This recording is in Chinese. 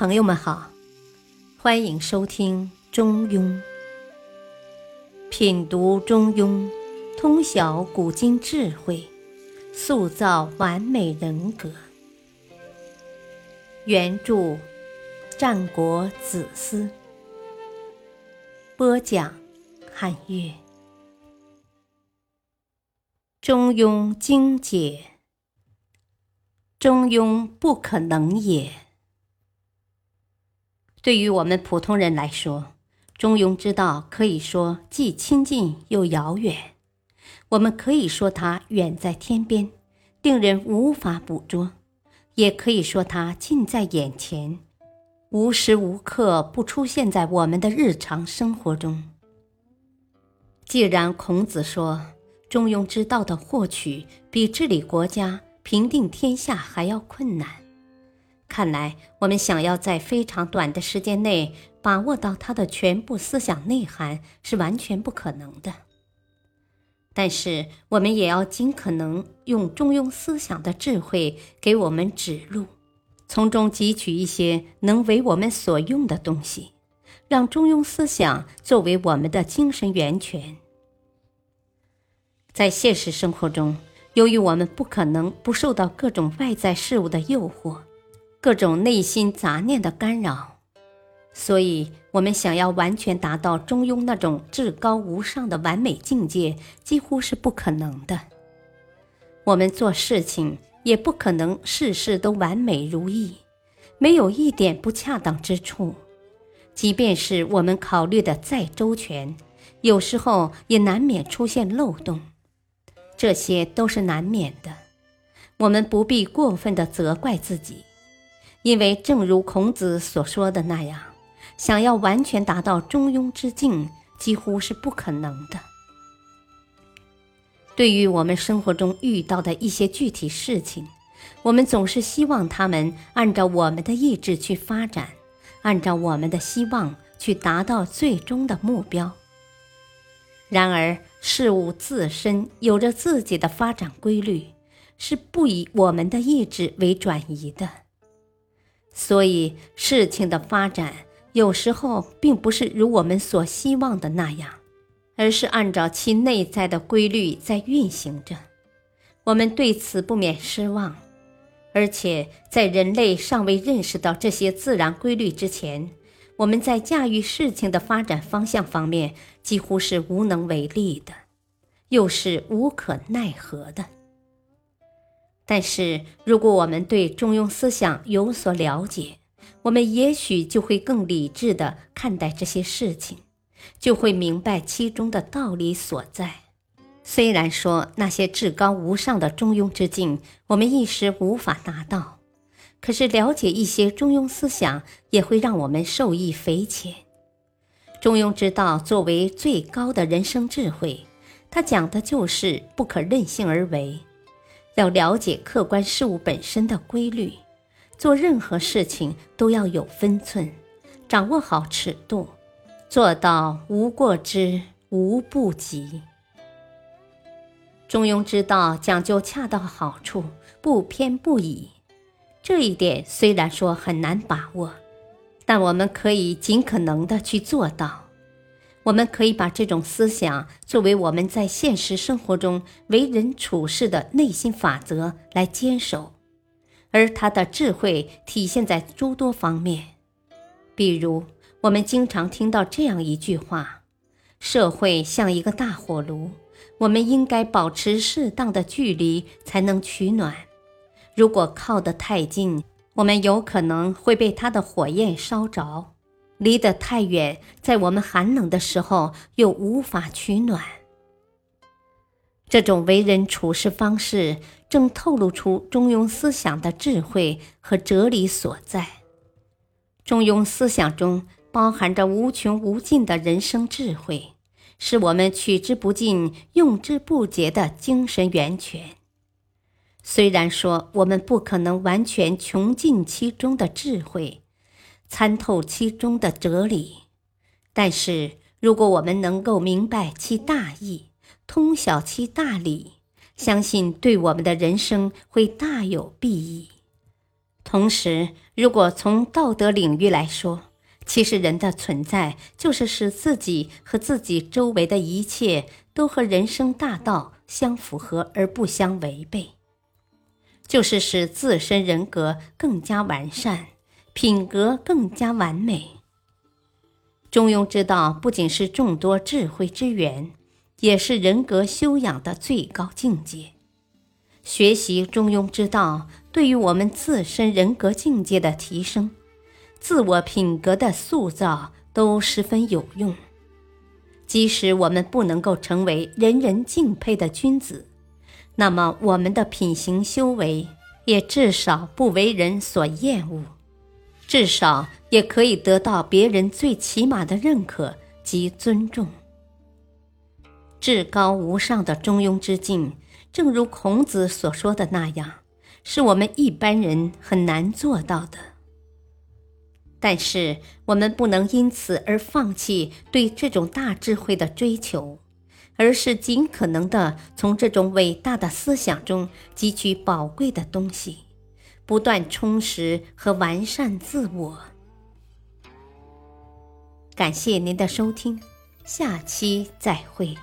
朋友们好，欢迎收听《中庸》，品读《中庸》，通晓古今智慧，塑造完美人格。原著：战国子思，播讲：汉乐，《中庸》精解，《中庸》不可能也。对于我们普通人来说，中庸之道可以说既亲近又遥远。我们可以说它远在天边，令人无法捕捉；也可以说它近在眼前，无时无刻不出现在我们的日常生活中。既然孔子说中庸之道的获取比治理国家、平定天下还要困难。看来，我们想要在非常短的时间内把握到它的全部思想内涵是完全不可能的。但是，我们也要尽可能用中庸思想的智慧给我们指路，从中汲取一些能为我们所用的东西，让中庸思想作为我们的精神源泉。在现实生活中，由于我们不可能不受到各种外在事物的诱惑。各种内心杂念的干扰，所以我们想要完全达到中庸那种至高无上的完美境界，几乎是不可能的。我们做事情也不可能事事都完美如意，没有一点不恰当之处。即便是我们考虑的再周全，有时候也难免出现漏洞，这些都是难免的。我们不必过分的责怪自己。因为正如孔子所说的那样，想要完全达到中庸之境，几乎是不可能的。对于我们生活中遇到的一些具体事情，我们总是希望他们按照我们的意志去发展，按照我们的希望去达到最终的目标。然而，事物自身有着自己的发展规律，是不以我们的意志为转移的。所以，事情的发展有时候并不是如我们所希望的那样，而是按照其内在的规律在运行着。我们对此不免失望，而且在人类尚未认识到这些自然规律之前，我们在驾驭事情的发展方向方面几乎是无能为力的，又是无可奈何的。但是，如果我们对中庸思想有所了解，我们也许就会更理智地看待这些事情，就会明白其中的道理所在。虽然说那些至高无上的中庸之境，我们一时无法达到，可是了解一些中庸思想，也会让我们受益匪浅。中庸之道作为最高的人生智慧，它讲的就是不可任性而为。要了解客观事物本身的规律，做任何事情都要有分寸，掌握好尺度，做到无过之、无不及。中庸之道讲究恰到好处，不偏不倚。这一点虽然说很难把握，但我们可以尽可能的去做到。我们可以把这种思想作为我们在现实生活中为人处事的内心法则来坚守，而它的智慧体现在诸多方面。比如，我们经常听到这样一句话：“社会像一个大火炉，我们应该保持适当的距离才能取暖。如果靠得太近，我们有可能会被它的火焰烧着。”离得太远，在我们寒冷的时候又无法取暖。这种为人处事方式，正透露出中庸思想的智慧和哲理所在。中庸思想中包含着无穷无尽的人生智慧，是我们取之不尽、用之不竭的精神源泉。虽然说我们不可能完全穷尽其中的智慧。参透其中的哲理，但是如果我们能够明白其大义，通晓其大理，相信对我们的人生会大有裨益。同时，如果从道德领域来说，其实人的存在就是使自己和自己周围的一切都和人生大道相符合而不相违背，就是使自身人格更加完善，品格更加完美。中庸之道不仅是众多智慧之源，也是人格修养的最高境界。学习中庸之道，对于我们自身人格境界的提升、自我品格的塑造都十分有用。即使我们不能够成为人人敬佩的君子，那么我们的品行修为也至少不为人所厌恶，至少也可以得到别人最起码的认可及尊重。至高无上的中庸之境。正如孔子所说的那样，是我们一般人很难做到的。但是，我们不能因此而放弃对这种大智慧的追求，而是尽可能的从这种伟大的思想中汲取宝贵的东西，不断充实和完善自我。感谢您的收听，下期再会。